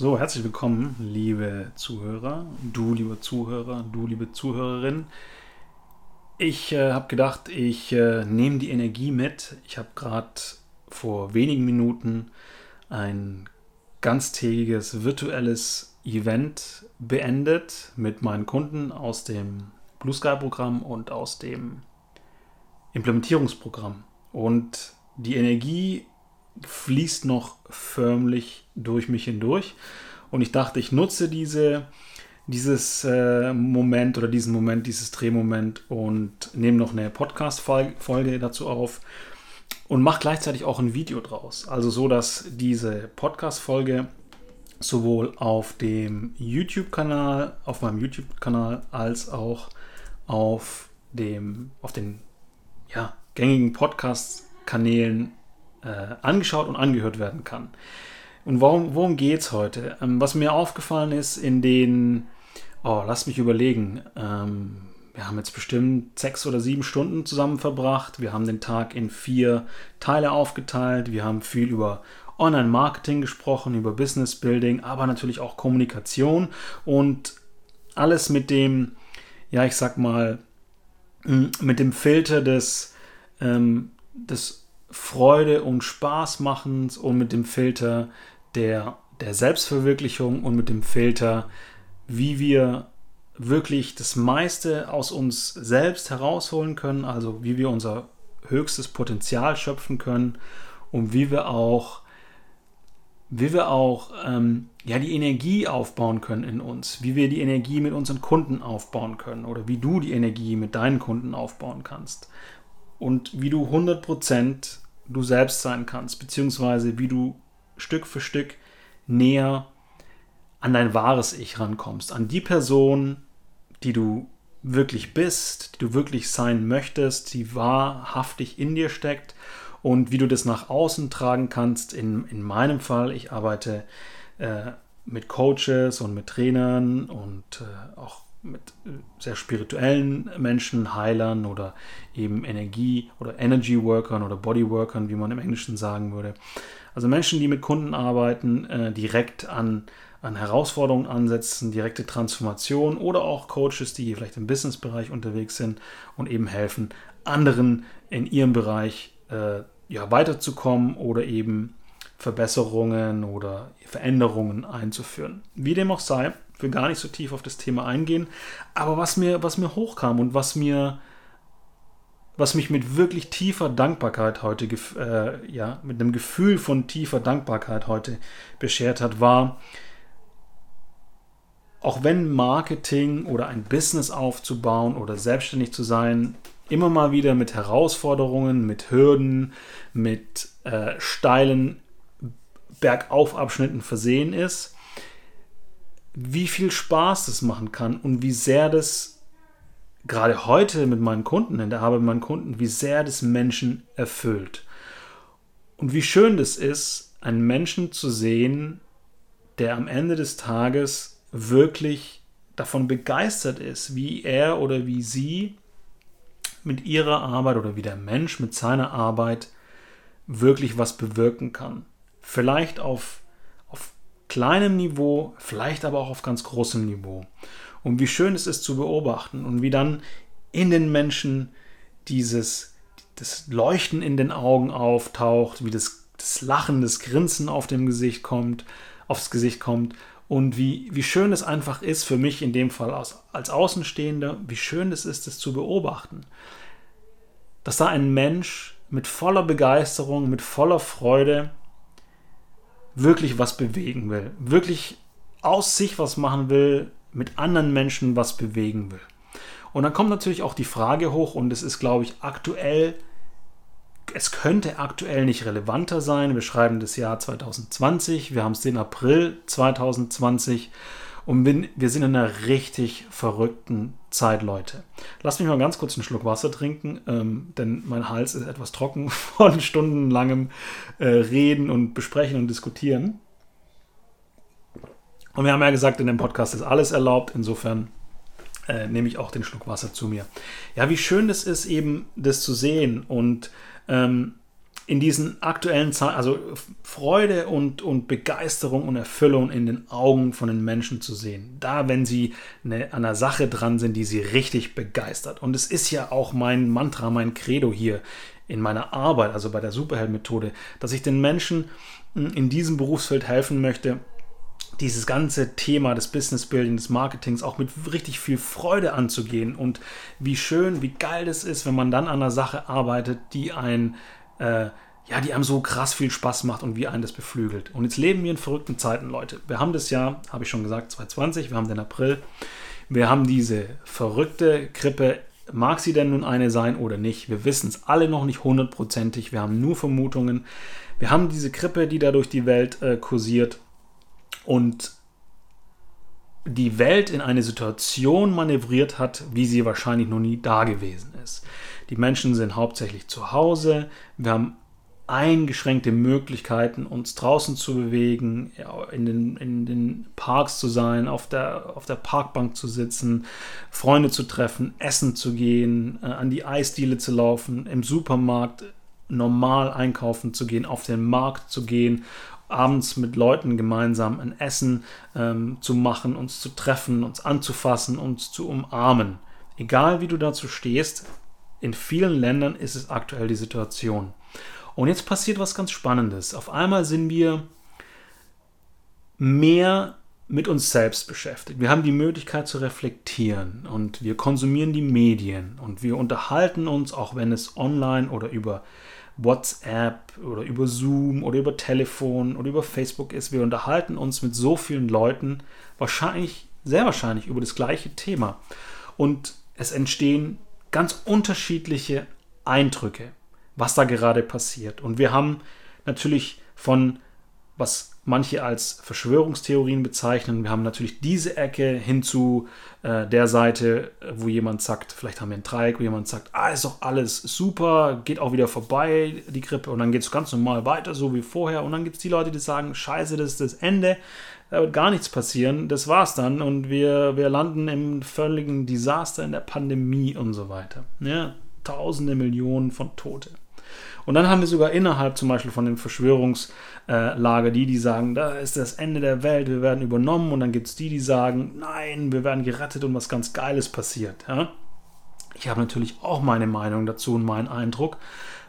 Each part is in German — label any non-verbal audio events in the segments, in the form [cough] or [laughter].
So, herzlich willkommen, liebe Zuhörer, du, liebe Zuhörer, du, liebe Zuhörerin. Ich äh, habe gedacht, ich äh, nehme die Energie mit. Ich habe gerade vor wenigen Minuten ein ganztägiges virtuelles Event beendet mit meinen Kunden aus dem Blue Sky Programm und aus dem Implementierungsprogramm. Und die Energie fließt noch förmlich durch mich hindurch. Und ich dachte, ich nutze diese, dieses äh, Moment oder diesen Moment, dieses Drehmoment und nehme noch eine Podcast-Folge dazu auf und mache gleichzeitig auch ein Video draus. Also so, dass diese Podcast-Folge sowohl auf dem YouTube-Kanal, auf meinem YouTube-Kanal, als auch auf dem, auf den ja, gängigen Podcast-Kanälen äh, angeschaut und angehört werden kann. Und warum, worum geht es heute? Ähm, was mir aufgefallen ist in den, oh, lass mich überlegen, ähm, wir haben jetzt bestimmt sechs oder sieben Stunden zusammen verbracht. Wir haben den Tag in vier Teile aufgeteilt. Wir haben viel über Online-Marketing gesprochen, über Business Building, aber natürlich auch Kommunikation und alles mit dem, ja, ich sag mal, mit dem Filter des, ähm, des Freude und Spaß machens und mit dem Filter der, der Selbstverwirklichung und mit dem Filter, wie wir wirklich das meiste aus uns selbst herausholen können, also wie wir unser höchstes Potenzial schöpfen können und wie wir auch, wie wir auch ähm, ja, die Energie aufbauen können in uns, wie wir die Energie mit unseren Kunden aufbauen können oder wie du die Energie mit deinen Kunden aufbauen kannst und wie du 100% du selbst sein kannst, beziehungsweise wie du Stück für Stück näher an dein wahres Ich rankommst, an die Person, die du wirklich bist, die du wirklich sein möchtest, die wahrhaftig in dir steckt und wie du das nach außen tragen kannst. In, in meinem Fall, ich arbeite äh, mit Coaches und mit Trainern und äh, auch mit äh, sehr spirituellen Menschen, Heilern oder eben Energie- oder Energy-Workern oder Body-Workern, wie man im Englischen sagen würde. Also Menschen, die mit Kunden arbeiten, äh, direkt an, an Herausforderungen ansetzen, direkte Transformation oder auch Coaches, die vielleicht im Business-Bereich unterwegs sind und eben helfen, anderen in ihrem Bereich äh, ja, weiterzukommen oder eben Verbesserungen oder Veränderungen einzuführen. Wie dem auch sei, will gar nicht so tief auf das Thema eingehen. Aber was mir, was mir hochkam und was mir, was mich mit wirklich tiefer Dankbarkeit heute, äh, ja, mit einem Gefühl von tiefer Dankbarkeit heute beschert hat, war, auch wenn Marketing oder ein Business aufzubauen oder selbstständig zu sein, immer mal wieder mit Herausforderungen, mit Hürden, mit äh, steilen Bergaufabschnitten versehen ist, wie viel Spaß das machen kann und wie sehr das gerade heute mit meinen Kunden, in der Arbeit mit meinen Kunden, wie sehr das Menschen erfüllt. Und wie schön das ist, einen Menschen zu sehen, der am Ende des Tages wirklich davon begeistert ist, wie er oder wie sie mit ihrer Arbeit oder wie der Mensch mit seiner Arbeit wirklich was bewirken kann. Vielleicht auf kleinem Niveau, vielleicht aber auch auf ganz großem Niveau. Und wie schön es ist zu beobachten und wie dann in den Menschen dieses das Leuchten in den Augen auftaucht, wie das, das Lachen, das Grinsen auf dem Gesicht kommt, aufs Gesicht kommt und wie, wie schön es einfach ist für mich in dem Fall als, als Außenstehender, wie schön es ist, es zu beobachten. Dass da ein Mensch mit voller Begeisterung, mit voller Freude wirklich was bewegen will, wirklich aus sich was machen will, mit anderen Menschen was bewegen will. Und dann kommt natürlich auch die Frage hoch, und es ist, glaube ich, aktuell, es könnte aktuell nicht relevanter sein. Wir schreiben das Jahr 2020, wir haben es den April 2020 und wir sind in einer richtig verrückten Zeit, Leute. Lass mich mal ganz kurz einen Schluck Wasser trinken, ähm, denn mein Hals ist etwas trocken [laughs] von stundenlangem äh, Reden und Besprechen und Diskutieren. Und wir haben ja gesagt, in dem Podcast ist alles erlaubt. Insofern äh, nehme ich auch den Schluck Wasser zu mir. Ja, wie schön es ist, eben das zu sehen. Und ähm, in diesen aktuellen Zeiten, also Freude und, und Begeisterung und Erfüllung in den Augen von den Menschen zu sehen. Da, wenn sie eine, an einer Sache dran sind, die sie richtig begeistert. Und es ist ja auch mein Mantra, mein Credo hier in meiner Arbeit, also bei der Superheld-Methode, dass ich den Menschen hm, in diesem Berufsfeld helfen möchte, dieses ganze Thema des Business Building, des Marketings auch mit richtig viel Freude anzugehen und wie schön, wie geil das ist, wenn man dann an einer Sache arbeitet, die ein äh, ja, die einem so krass viel Spaß macht und wie einen das beflügelt. Und jetzt leben wir in verrückten Zeiten, Leute. Wir haben das Jahr, habe ich schon gesagt, 2020, wir haben den April. Wir haben diese verrückte Grippe. Mag sie denn nun eine sein oder nicht? Wir wissen es alle noch nicht hundertprozentig. Wir haben nur Vermutungen. Wir haben diese Grippe, die da durch die Welt äh, kursiert und die Welt in eine Situation manövriert hat, wie sie wahrscheinlich noch nie da gewesen ist. Die Menschen sind hauptsächlich zu Hause. Wir haben eingeschränkte Möglichkeiten, uns draußen zu bewegen, in den, in den Parks zu sein, auf der, auf der Parkbank zu sitzen, Freunde zu treffen, essen zu gehen, äh, an die Eisdiele zu laufen, im Supermarkt normal einkaufen zu gehen, auf den Markt zu gehen, abends mit Leuten gemeinsam ein Essen ähm, zu machen, uns zu treffen, uns anzufassen, uns zu umarmen. Egal wie du dazu stehst, in vielen Ländern ist es aktuell die Situation. Und jetzt passiert was ganz Spannendes. Auf einmal sind wir mehr mit uns selbst beschäftigt. Wir haben die Möglichkeit zu reflektieren und wir konsumieren die Medien und wir unterhalten uns, auch wenn es online oder über WhatsApp oder über Zoom oder über Telefon oder über Facebook ist. Wir unterhalten uns mit so vielen Leuten, wahrscheinlich, sehr wahrscheinlich über das gleiche Thema. Und es entstehen ganz unterschiedliche Eindrücke, was da gerade passiert. Und wir haben natürlich von, was manche als Verschwörungstheorien bezeichnen, wir haben natürlich diese Ecke hin zu äh, der Seite, wo jemand sagt, vielleicht haben wir ein Dreieck, wo jemand sagt, ah, ist doch alles super, geht auch wieder vorbei, die Grippe, und dann geht es ganz normal weiter, so wie vorher. Und dann gibt es die Leute, die sagen, scheiße, das ist das Ende da wird gar nichts passieren, das war's dann und wir, wir landen im völligen Desaster in der Pandemie und so weiter. Ja, tausende Millionen von Tote. Und dann haben wir sogar innerhalb zum Beispiel von dem Verschwörungslager die, die sagen, da ist das Ende der Welt, wir werden übernommen. Und dann gibt es die, die sagen, nein, wir werden gerettet und was ganz Geiles passiert. Ja? Ich habe natürlich auch meine Meinung dazu und meinen Eindruck,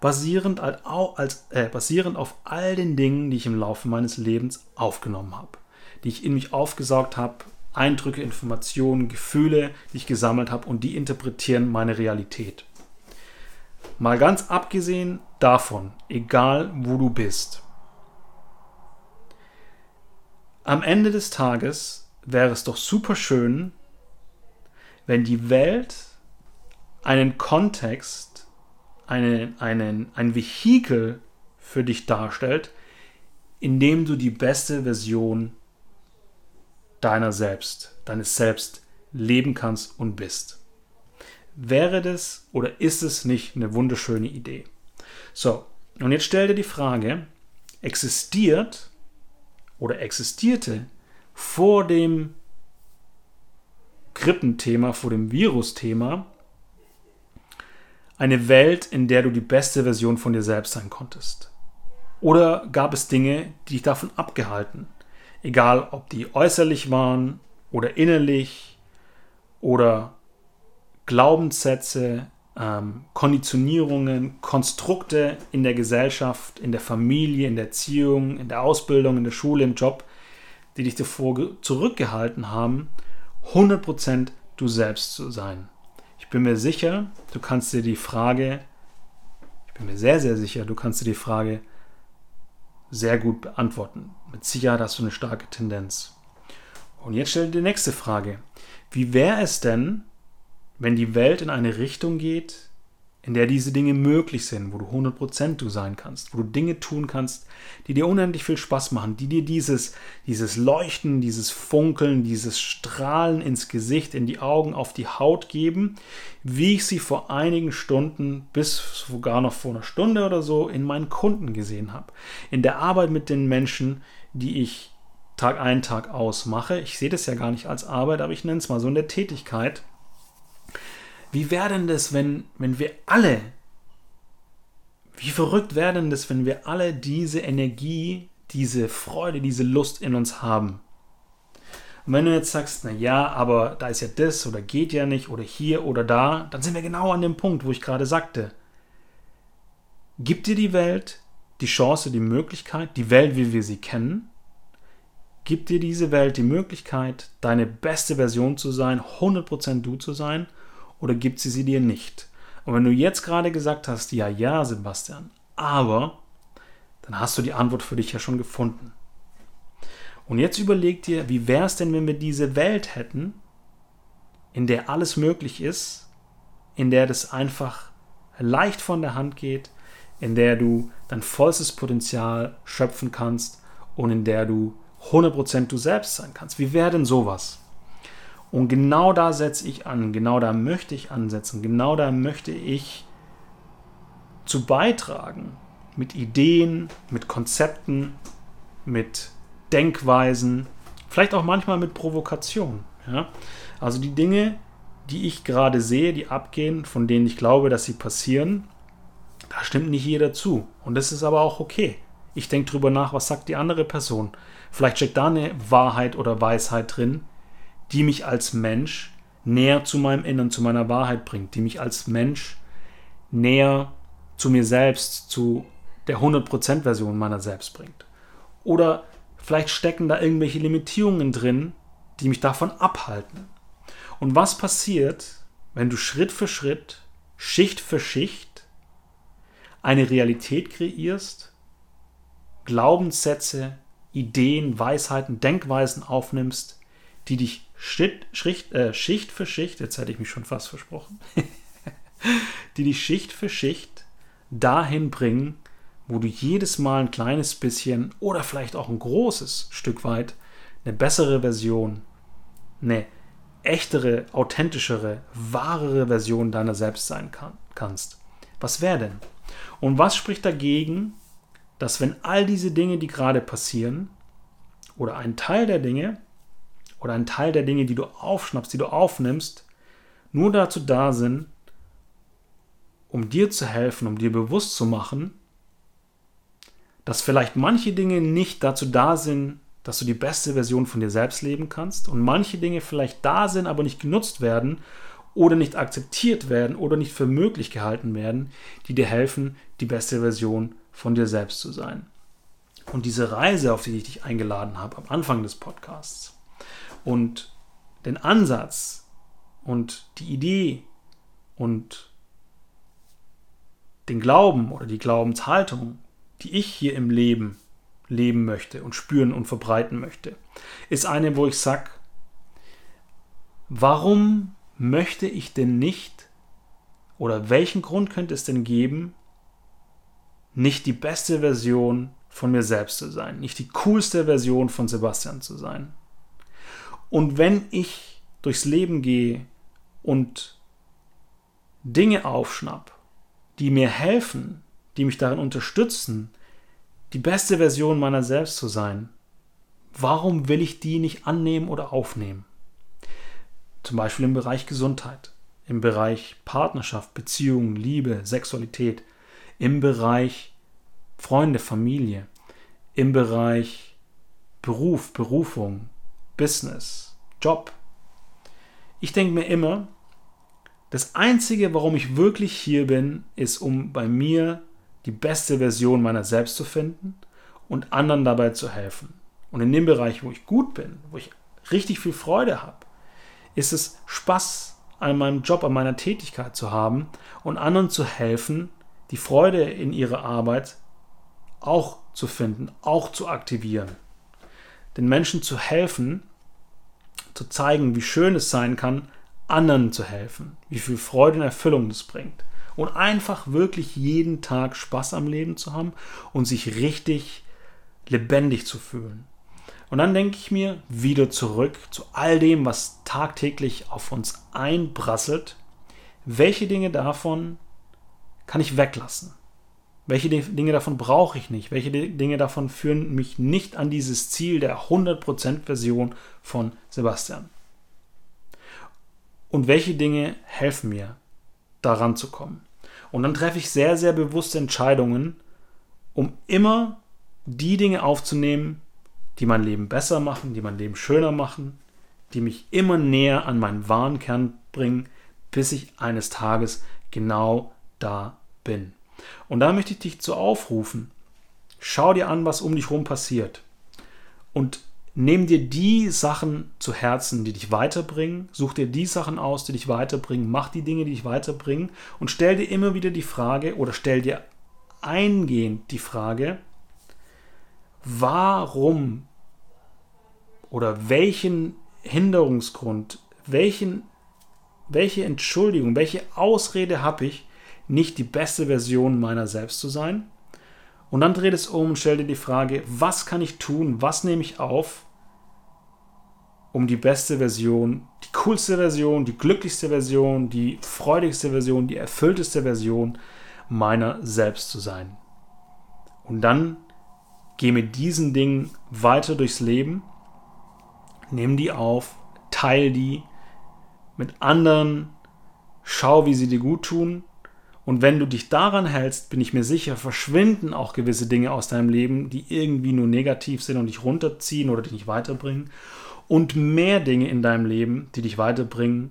basierend, als, äh, basierend auf all den Dingen, die ich im Laufe meines Lebens aufgenommen habe die ich in mich aufgesaugt habe, Eindrücke, Informationen, Gefühle, die ich gesammelt habe und die interpretieren meine Realität. Mal ganz abgesehen davon, egal wo du bist. Am Ende des Tages wäre es doch super schön, wenn die Welt einen Kontext, einen, einen, ein Vehikel für dich darstellt, in dem du die beste Version deiner selbst, deines Selbst leben kannst und bist. Wäre das oder ist es nicht eine wunderschöne Idee? So, und jetzt stell dir die Frage, existiert oder existierte vor dem Grippenthema, vor dem Virusthema eine Welt, in der du die beste Version von dir selbst sein konntest? Oder gab es Dinge, die dich davon abgehalten egal ob die äußerlich waren oder innerlich oder Glaubenssätze, ähm, Konditionierungen, Konstrukte in der Gesellschaft, in der Familie, in der Erziehung, in der Ausbildung, in der Schule, im Job, die dich davor zurückgehalten haben, 100% du selbst zu sein. Ich bin mir sicher, du kannst dir die Frage, ich bin mir sehr, sehr sicher, du kannst dir die Frage sehr gut beantworten. Mit Sicherheit hast du eine starke Tendenz. Und jetzt stell dir die nächste Frage. Wie wäre es denn, wenn die Welt in eine Richtung geht, in der diese Dinge möglich sind, wo du 100% du sein kannst, wo du Dinge tun kannst, die dir unendlich viel Spaß machen, die dir dieses, dieses Leuchten, dieses Funkeln, dieses Strahlen ins Gesicht, in die Augen, auf die Haut geben, wie ich sie vor einigen Stunden bis sogar noch vor einer Stunde oder so in meinen Kunden gesehen habe. In der Arbeit mit den Menschen, die ich Tag ein, Tag aus mache. Ich sehe das ja gar nicht als Arbeit, aber ich nenne es mal so in der Tätigkeit wie wäre denn das, wenn, wenn wir alle Wie verrückt wäre denn das, wenn wir alle diese Energie, diese Freude, diese Lust in uns haben? Und wenn du jetzt sagst, na ja, aber da ist ja das oder geht ja nicht oder hier oder da, dann sind wir genau an dem Punkt, wo ich gerade sagte. Gibt dir die Welt die Chance, die Möglichkeit, die Welt, wie wir sie kennen, gibt dir diese Welt die Möglichkeit, deine beste Version zu sein, 100% du zu sein, oder gibt sie sie dir nicht? Und wenn du jetzt gerade gesagt hast, ja, ja, Sebastian, aber, dann hast du die Antwort für dich ja schon gefunden. Und jetzt überleg dir, wie wäre es denn, wenn wir diese Welt hätten, in der alles möglich ist, in der das einfach leicht von der Hand geht, in der du dein vollstes Potenzial schöpfen kannst und in der du 100% du selbst sein kannst. Wie wäre denn sowas? Und genau da setze ich an, genau da möchte ich ansetzen, genau da möchte ich zu beitragen mit Ideen, mit Konzepten, mit Denkweisen, vielleicht auch manchmal mit Provokation. Ja? Also die Dinge, die ich gerade sehe, die abgehen, von denen ich glaube, dass sie passieren, stimmt nicht jeder zu. Und das ist aber auch okay. Ich denke drüber nach, was sagt die andere Person. Vielleicht steckt da eine Wahrheit oder Weisheit drin, die mich als Mensch näher zu meinem Innern, zu meiner Wahrheit bringt, die mich als Mensch näher zu mir selbst, zu der 100% Version meiner selbst bringt. Oder vielleicht stecken da irgendwelche Limitierungen drin, die mich davon abhalten. Und was passiert, wenn du Schritt für Schritt, Schicht für Schicht eine Realität kreierst, Glaubenssätze, Ideen, Weisheiten, Denkweisen aufnimmst, die dich Schritt, Schicht, äh, Schicht für Schicht, jetzt hätte ich mich schon fast versprochen, [laughs] die dich Schicht für Schicht dahin bringen, wo du jedes Mal ein kleines bisschen oder vielleicht auch ein großes Stück weit eine bessere Version, eine echtere, authentischere, wahrere Version deiner selbst sein kann, kannst. Was wäre denn? Und was spricht dagegen, dass wenn all diese Dinge, die gerade passieren, oder ein Teil der Dinge, oder ein Teil der Dinge, die du aufschnappst, die du aufnimmst, nur dazu da sind, um dir zu helfen, um dir bewusst zu machen, dass vielleicht manche Dinge nicht dazu da sind, dass du die beste Version von dir selbst leben kannst und manche Dinge vielleicht da sind, aber nicht genutzt werden oder nicht akzeptiert werden oder nicht für möglich gehalten werden, die dir helfen, die beste Version von dir selbst zu sein. Und diese Reise, auf die ich dich eingeladen habe am Anfang des Podcasts und den Ansatz und die Idee und den Glauben oder die Glaubenshaltung, die ich hier im Leben leben möchte und spüren und verbreiten möchte, ist eine, wo ich sage, warum möchte ich denn nicht oder welchen Grund könnte es denn geben, nicht die beste Version von mir selbst zu sein, nicht die coolste Version von Sebastian zu sein. Und wenn ich durchs Leben gehe und Dinge aufschnapp, die mir helfen, die mich darin unterstützen, die beste Version meiner selbst zu sein, warum will ich die nicht annehmen oder aufnehmen? Zum Beispiel im Bereich Gesundheit, im Bereich Partnerschaft, Beziehungen, Liebe, Sexualität, im Bereich Freunde, Familie, im Bereich Beruf, Berufung, Business, Job. Ich denke mir immer, das Einzige, warum ich wirklich hier bin, ist, um bei mir die beste Version meiner selbst zu finden und anderen dabei zu helfen. Und in dem Bereich, wo ich gut bin, wo ich richtig viel Freude habe, ist es Spaß an meinem Job, an meiner Tätigkeit zu haben und anderen zu helfen, die Freude in ihrer Arbeit auch zu finden, auch zu aktivieren. Den Menschen zu helfen, zu zeigen, wie schön es sein kann, anderen zu helfen, wie viel Freude und Erfüllung das bringt. Und einfach wirklich jeden Tag Spaß am Leben zu haben und sich richtig lebendig zu fühlen. Und dann denke ich mir wieder zurück zu all dem, was tagtäglich auf uns einprasselt. Welche Dinge davon kann ich weglassen? Welche Dinge davon brauche ich nicht? Welche Dinge davon führen mich nicht an dieses Ziel der 100% Version von Sebastian? Und welche Dinge helfen mir, daran zu kommen? Und dann treffe ich sehr, sehr bewusste Entscheidungen, um immer die Dinge aufzunehmen, die mein Leben besser machen, die mein Leben schöner machen, die mich immer näher an meinen wahren Kern bringen, bis ich eines Tages genau da bin. Und da möchte ich dich zu aufrufen, schau dir an, was um dich herum passiert. Und nimm dir die Sachen zu Herzen, die dich weiterbringen. Such dir die Sachen aus, die dich weiterbringen. Mach die Dinge, die dich weiterbringen. Und stell dir immer wieder die Frage oder stell dir eingehend die Frage, warum oder welchen Hinderungsgrund, welchen, welche Entschuldigung, welche Ausrede habe ich, nicht die beste Version meiner selbst zu sein? Und dann dreh es um und stell dir die Frage, was kann ich tun, was nehme ich auf, um die beste Version, die coolste Version, die glücklichste Version, die freudigste Version, die erfüllteste Version meiner selbst zu sein. Und dann geh mit diesen Dingen weiter durchs Leben, nimm die auf, teil die mit anderen, schau, wie sie dir gut tun. Und wenn du dich daran hältst, bin ich mir sicher, verschwinden auch gewisse Dinge aus deinem Leben, die irgendwie nur negativ sind und dich runterziehen oder dich nicht weiterbringen. Und mehr Dinge in deinem Leben, die dich weiterbringen,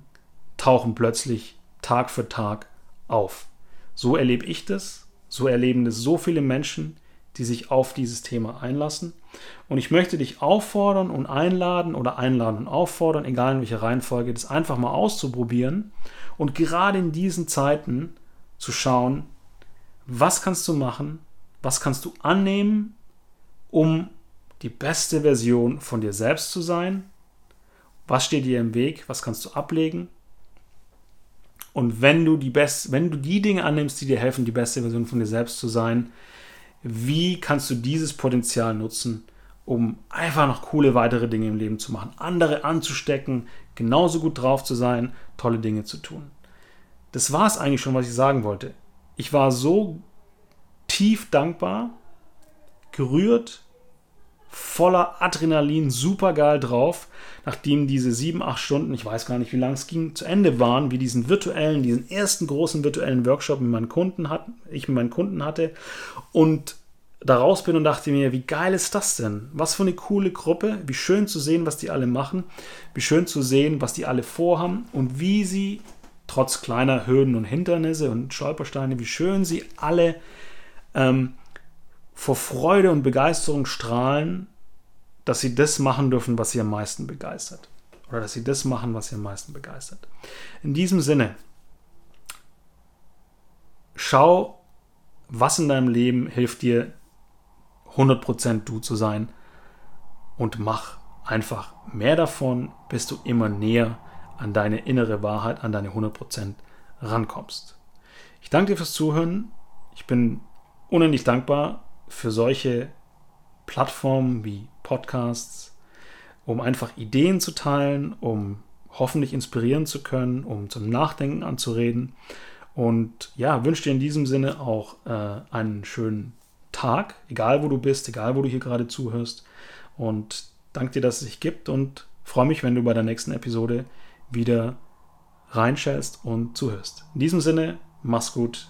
tauchen plötzlich Tag für Tag auf. So erlebe ich das, so erleben das so viele Menschen, die sich auf dieses Thema einlassen. Und ich möchte dich auffordern und einladen oder einladen und auffordern, egal in welcher Reihenfolge, das einfach mal auszuprobieren. Und gerade in diesen Zeiten zu schauen, was kannst du machen, was kannst du annehmen, um die beste Version von dir selbst zu sein, was steht dir im Weg, was kannst du ablegen. Und wenn du die best, wenn du die Dinge annimmst, die dir helfen, die beste Version von dir selbst zu sein, wie kannst du dieses Potenzial nutzen, um einfach noch coole weitere Dinge im Leben zu machen, andere anzustecken, genauso gut drauf zu sein, tolle Dinge zu tun das war es eigentlich schon, was ich sagen wollte. Ich war so tief dankbar, gerührt, voller Adrenalin, super geil drauf, nachdem diese sieben, acht Stunden, ich weiß gar nicht, wie lange es ging, zu Ende waren, wie diesen virtuellen, diesen ersten großen virtuellen Workshop mit meinen Kunden hatten, ich mit meinen Kunden hatte und da raus bin und dachte mir, wie geil ist das denn? Was für eine coole Gruppe, wie schön zu sehen, was die alle machen, wie schön zu sehen, was die alle vorhaben und wie sie trotz kleiner Hürden und Hindernisse und Stolpersteine, wie schön sie alle ähm, vor Freude und Begeisterung strahlen, dass sie das machen dürfen, was sie am meisten begeistert. Oder dass sie das machen, was sie am meisten begeistert. In diesem Sinne, schau, was in deinem Leben hilft dir, 100% du zu sein und mach einfach mehr davon, bis du immer näher an deine innere Wahrheit, an deine 100% rankommst. Ich danke dir fürs Zuhören. Ich bin unendlich dankbar für solche Plattformen wie Podcasts, um einfach Ideen zu teilen, um hoffentlich inspirieren zu können, um zum Nachdenken anzureden. Und ja, wünsche dir in diesem Sinne auch äh, einen schönen Tag, egal wo du bist, egal wo du hier gerade zuhörst. Und danke dir, dass es sich gibt und freue mich, wenn du bei der nächsten Episode wieder reinschätzt und zuhörst. In diesem Sinne, mach's gut,